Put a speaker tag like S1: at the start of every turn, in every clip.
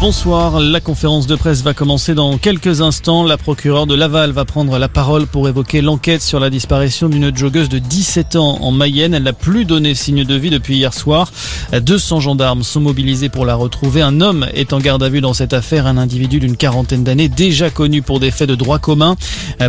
S1: Bonsoir, la conférence de presse va commencer dans quelques instants. La procureure de Laval va prendre la parole pour évoquer l'enquête sur la disparition d'une joggeuse de 17 ans en Mayenne. Elle n'a plus donné signe de vie depuis hier soir. 200 gendarmes sont mobilisés pour la retrouver. Un homme est en garde à vue dans cette affaire, un individu d'une quarantaine d'années déjà connu pour des faits de droit commun.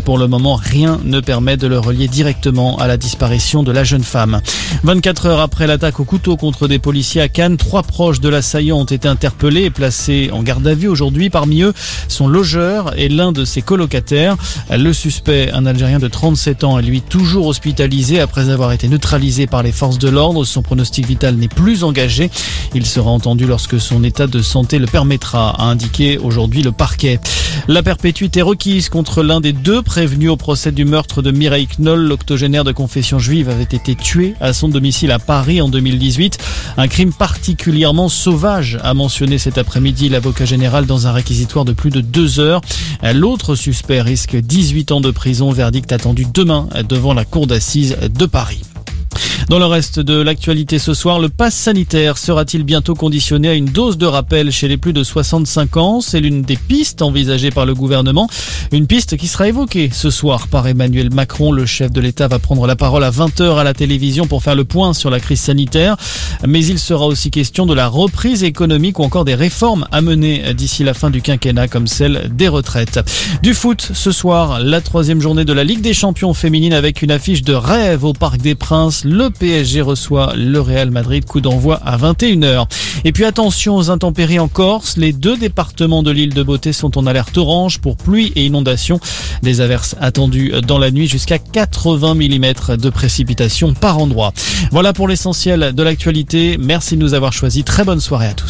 S1: Pour le moment, rien ne permet de le relier directement à la disparition de la jeune femme. 24 heures après l'attaque au couteau contre des policiers à Cannes, trois proches de l'assaillant ont été interpellés et placés en garde à vue aujourd'hui. Parmi eux, son logeur et l'un de ses colocataires. Le suspect, un Algérien de 37 ans, est lui toujours hospitalisé après avoir été neutralisé par les forces de l'ordre. Son pronostic vital n'est plus engagé. Il sera entendu lorsque son état de santé le permettra, a indiqué aujourd'hui le parquet. La perpétuité requise contre l'un des deux prévenus au procès du meurtre de Mireille Knoll, l'octogénaire de confession juive, avait été tué à son domicile à Paris en 2018. Un crime particulièrement sauvage, a mentionné cet après-midi l'avocat général dans un réquisitoire de plus de deux heures. L'autre suspect risque 18 ans de prison, verdict attendu demain devant la cour d'assises de Paris. Dans le reste de l'actualité ce soir, le pass sanitaire sera-t-il bientôt conditionné à une dose de rappel chez les plus de 65 ans? C'est l'une des pistes envisagées par le gouvernement. Une piste qui sera évoquée ce soir par Emmanuel Macron. Le chef de l'État va prendre la parole à 20h à la télévision pour faire le point sur la crise sanitaire. Mais il sera aussi question de la reprise économique ou encore des réformes à mener d'ici la fin du quinquennat comme celle des retraites. Du foot ce soir, la troisième journée de la Ligue des champions féminine avec une affiche de rêve au Parc des Princes. PSG reçoit le Real Madrid, coup d'envoi à 21h. Et puis attention aux intempéries en Corse, les deux départements de l'île de Beauté sont en alerte orange pour pluie et inondation. Des averses attendues dans la nuit jusqu'à 80 mm de précipitations par endroit. Voilà pour l'essentiel de l'actualité. Merci de nous avoir choisis. Très bonne soirée à tous.